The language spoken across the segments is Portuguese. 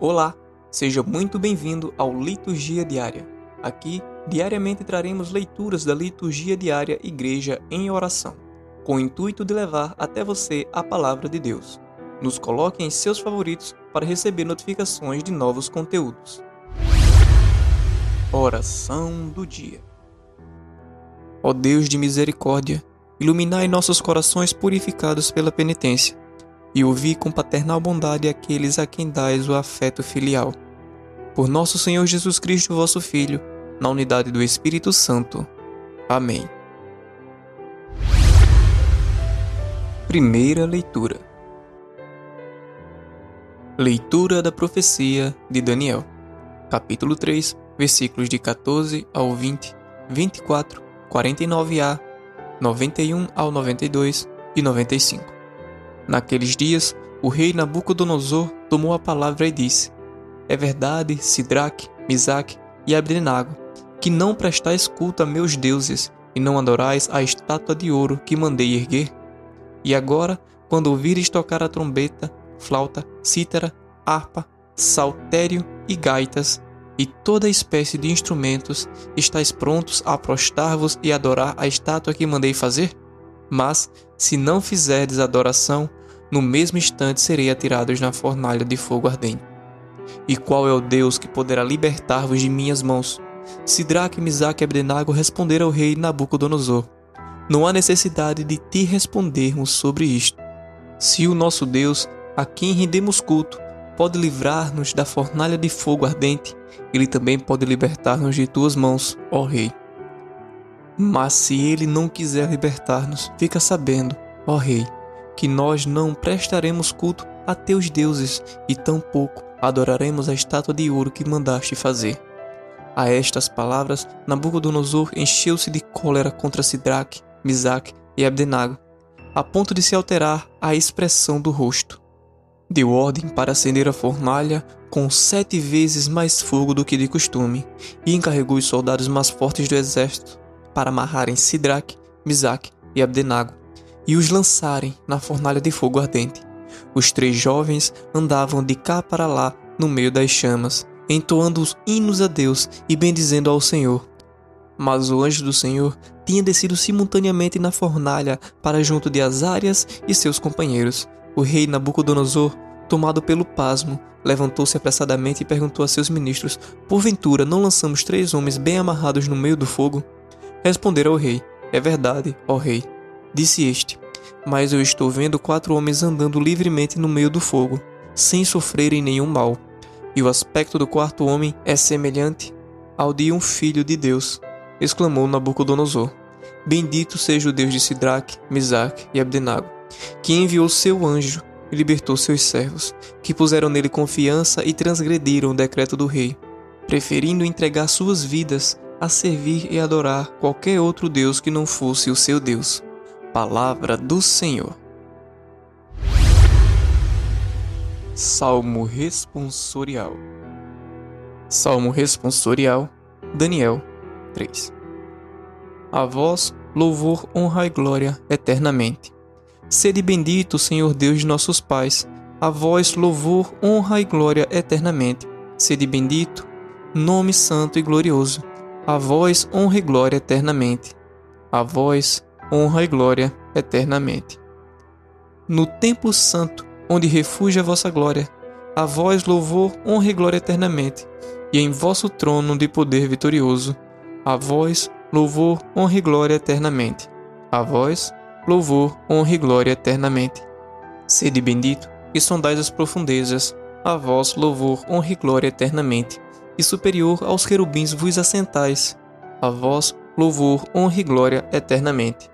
Olá, seja muito bem-vindo ao Liturgia Diária. Aqui, diariamente traremos leituras da Liturgia Diária Igreja em Oração, com o intuito de levar até você a palavra de Deus. Nos coloque em seus favoritos para receber notificações de novos conteúdos. Oração do Dia Ó Deus de misericórdia, iluminai nossos corações purificados pela penitência e ouvi com paternal bondade aqueles a quem dais o afeto filial. Por nosso Senhor Jesus Cristo, vosso Filho, na unidade do Espírito Santo. Amém. Primeira leitura. Leitura da profecia de Daniel. Capítulo 3, versículos de 14 ao 20, 24, 49a, 91 ao 92 e 95. Naqueles dias, o rei Nabucodonosor tomou a palavra e disse: É verdade, Sidraque, Misaque e Abdenago, que não prestais culto a meus deuses e não adorais a estátua de ouro que mandei erguer? E agora, quando ouvires tocar a trombeta, flauta, cítara, harpa, saltério e gaitas, e toda espécie de instrumentos, estáis prontos a prostrar-vos e adorar a estátua que mandei fazer? Mas, se não fizerdes adoração, no mesmo instante serei atirados na fornalha de fogo ardente. E qual é o Deus que poderá libertar-vos de minhas mãos? Sidraque, Misaque e Abdenago responderam ao rei Nabucodonosor. Não há necessidade de te respondermos sobre isto. Se o nosso Deus, a quem rendemos culto, pode livrar-nos da fornalha de fogo ardente, ele também pode libertar-nos de tuas mãos, ó rei. Mas se ele não quiser libertar-nos, fica sabendo, ó rei, que nós não prestaremos culto a teus deuses e tampouco adoraremos a estátua de ouro que mandaste fazer. A estas palavras, Nabucodonosor encheu-se de cólera contra Sidraque, Misaque e Abdenago, a ponto de se alterar a expressão do rosto. Deu ordem para acender a fornalha com sete vezes mais fogo do que de costume e encarregou os soldados mais fortes do exército para amarrarem Sidraque, Misaque e Abdenago e os lançarem na fornalha de fogo ardente. Os três jovens andavam de cá para lá no meio das chamas, entoando os hinos a Deus e bendizendo ao Senhor. Mas o anjo do Senhor tinha descido simultaneamente na fornalha para junto de Azárias e seus companheiros. O rei Nabucodonosor, tomado pelo pasmo, levantou-se apressadamente e perguntou a seus ministros: Porventura não lançamos três homens bem amarrados no meio do fogo? Responderam ao rei: É verdade, ó rei. Disse este: Mas eu estou vendo quatro homens andando livremente no meio do fogo, sem sofrerem nenhum mal. E o aspecto do quarto homem é semelhante ao de um filho de Deus, exclamou Nabucodonosor. Bendito seja o Deus de Sidraque, Misaque e Abdenago, que enviou seu anjo e libertou seus servos, que puseram nele confiança e transgrediram o decreto do rei, preferindo entregar suas vidas a servir e adorar qualquer outro Deus que não fosse o seu Deus. Palavra do Senhor. Salmo responsorial. Salmo responsorial, Daniel 3. A vós, louvor, honra e glória eternamente. Sede bendito, Senhor Deus de nossos pais, a vós, louvor, honra e glória eternamente. Sede bendito, nome santo e glorioso, a vós, honra e glória eternamente. A vós, honra e glória eternamente. No templo santo, onde refugia a vossa glória, a vós louvor, honra e glória eternamente, e em vosso trono de poder vitorioso, a vós louvor, honra e glória eternamente. A vós louvor, honra e glória eternamente. Sede bendito, e sondais as profundezas, a vós louvor, honra e glória eternamente, e superior aos querubins vos assentais, a vós louvor, honra e glória eternamente.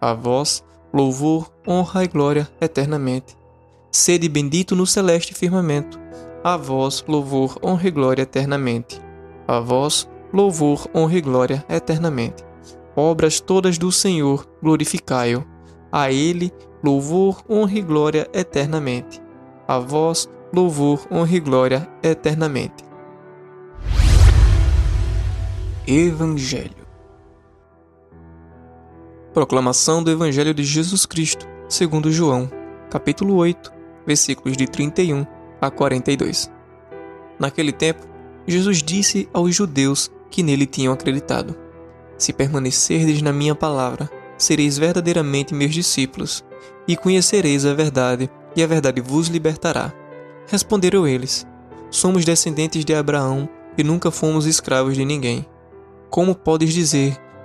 A vós, louvor, honra e glória eternamente. Sede bendito no celeste firmamento. A vós, louvor, honra e glória eternamente. A vós, louvor, honra e glória eternamente. Obras todas do Senhor, glorificai-o. A Ele, louvor, honra e glória eternamente. A vós, louvor, honra e glória eternamente. Evangelho. Proclamação do Evangelho de Jesus Cristo, segundo João, capítulo 8, versículos de 31 a 42. Naquele tempo, Jesus disse aos judeus que nele tinham acreditado: Se permanecerdes na minha palavra, sereis verdadeiramente meus discípulos, e conhecereis a verdade, e a verdade vos libertará. Responderam eles: Somos descendentes de Abraão e nunca fomos escravos de ninguém. Como podes dizer,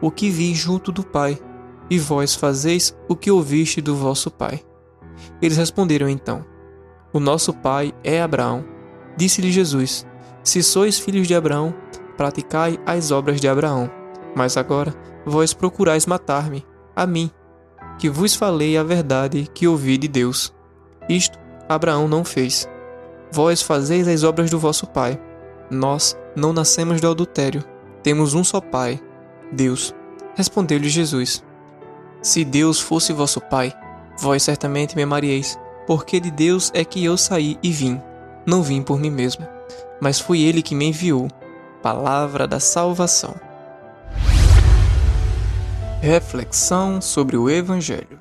o que vi junto do Pai, e vós fazeis o que ouviste do vosso Pai. Eles responderam então: O nosso pai é Abraão. Disse-lhe Jesus: Se sois filhos de Abraão, praticai as obras de Abraão. Mas agora vós procurais matar-me, a mim, que vos falei a verdade que ouvi de Deus. Isto Abraão não fez. Vós fazeis as obras do vosso pai. Nós não nascemos do adultério. Temos um só pai, Deus. Respondeu-lhe Jesus: Se Deus fosse vosso pai, vós certamente me amaríeis, porque de Deus é que eu saí e vim. Não vim por mim mesmo, mas foi ele que me enviou. Palavra da salvação. Reflexão sobre o Evangelho.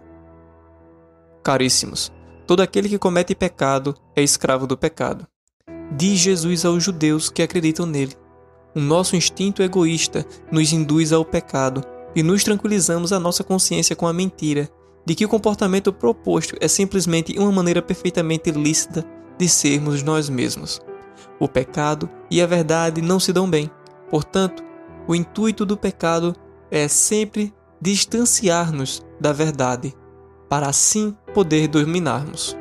Caríssimos, todo aquele que comete pecado é escravo do pecado. Diz Jesus aos judeus que acreditam nele. O nosso instinto egoísta nos induz ao pecado e nos tranquilizamos a nossa consciência com a mentira de que o comportamento proposto é simplesmente uma maneira perfeitamente lícita de sermos nós mesmos. O pecado e a verdade não se dão bem. Portanto, o intuito do pecado é sempre distanciar-nos da verdade, para assim poder dominarmos.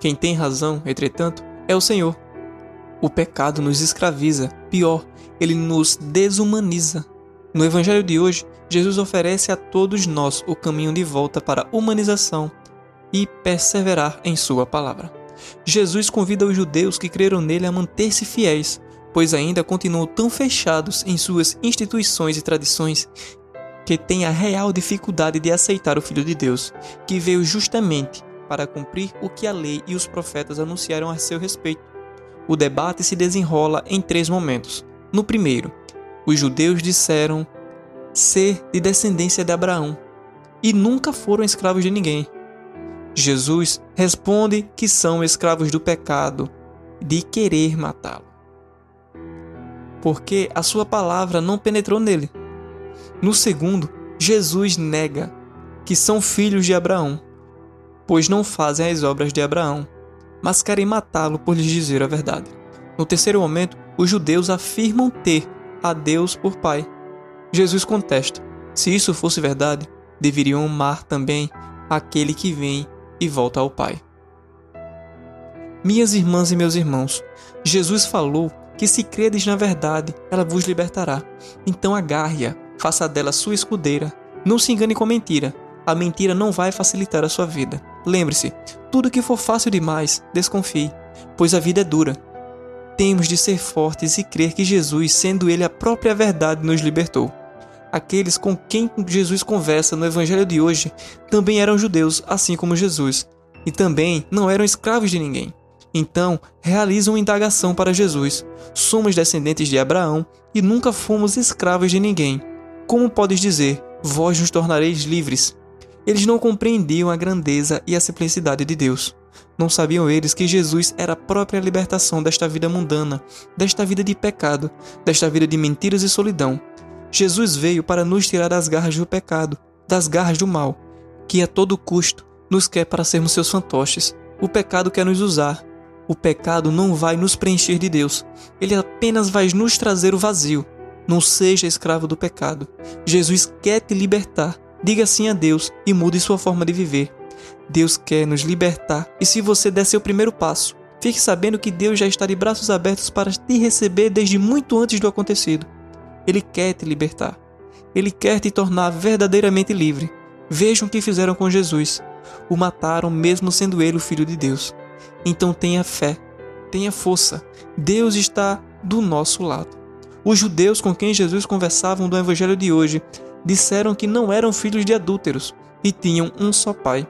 Quem tem razão, entretanto, é o Senhor. O pecado nos escraviza, pior, ele nos desumaniza. No Evangelho de hoje, Jesus oferece a todos nós o caminho de volta para a humanização e perseverar em Sua palavra. Jesus convida os judeus que creram nele a manter-se fiéis, pois ainda continuam tão fechados em suas instituições e tradições que têm a real dificuldade de aceitar o Filho de Deus, que veio justamente para cumprir o que a lei e os profetas anunciaram a seu respeito. O debate se desenrola em três momentos. No primeiro, os judeus disseram ser de descendência de Abraão e nunca foram escravos de ninguém. Jesus responde que são escravos do pecado, de querer matá-lo. Porque a sua palavra não penetrou nele. No segundo, Jesus nega que são filhos de Abraão, pois não fazem as obras de Abraão, mas querem matá-lo por lhes dizer a verdade. No terceiro momento, os judeus afirmam ter a Deus por Pai. Jesus contesta: se isso fosse verdade, deveriam amar também aquele que vem e volta ao Pai. Minhas irmãs e meus irmãos, Jesus falou que se credes na verdade, ela vos libertará. Então agarre-a, faça dela sua escudeira. Não se engane com mentira. A mentira não vai facilitar a sua vida. Lembre-se, tudo que for fácil demais, desconfie, pois a vida é dura. Temos de ser fortes e crer que Jesus, sendo Ele a própria verdade, nos libertou. Aqueles com quem Jesus conversa no Evangelho de hoje também eram judeus, assim como Jesus, e também não eram escravos de ninguém. Então, realizam uma indagação para Jesus: Somos descendentes de Abraão e nunca fomos escravos de ninguém. Como podes dizer, vós nos tornareis livres? Eles não compreendiam a grandeza e a simplicidade de Deus. Não sabiam eles que Jesus era a própria libertação desta vida mundana, desta vida de pecado, desta vida de mentiras e solidão, Jesus veio para nos tirar das garras do pecado, das garras do mal, que a todo custo nos quer para sermos seus fantoches. O pecado quer nos usar. O pecado não vai nos preencher de Deus. Ele apenas vai nos trazer o vazio. Não seja escravo do pecado. Jesus quer te libertar. Diga sim a Deus e mude sua forma de viver. Deus quer nos libertar e se você der seu primeiro passo, fique sabendo que Deus já está de braços abertos para te receber desde muito antes do acontecido. Ele quer te libertar. Ele quer te tornar verdadeiramente livre. Vejam o que fizeram com Jesus. O mataram mesmo sendo ele o filho de Deus. Então tenha fé, tenha força. Deus está do nosso lado. Os judeus com quem Jesus conversavam do evangelho de hoje disseram que não eram filhos de adúlteros e tinham um só pai.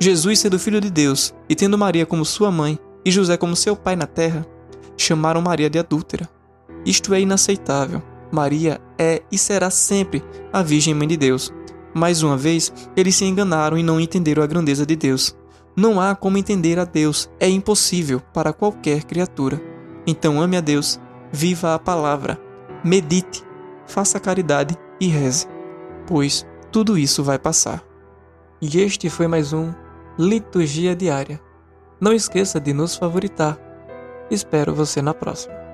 Jesus, sendo filho de Deus e tendo Maria como sua mãe e José como seu pai na terra, chamaram Maria de adúltera. Isto é inaceitável. Maria é e será sempre a Virgem Mãe de Deus. Mais uma vez, eles se enganaram e não entenderam a grandeza de Deus. Não há como entender a Deus, é impossível para qualquer criatura. Então ame a Deus, viva a palavra, medite, faça caridade e reze, pois tudo isso vai passar. E este foi mais um Liturgia Diária. Não esqueça de nos favoritar. Espero você na próxima.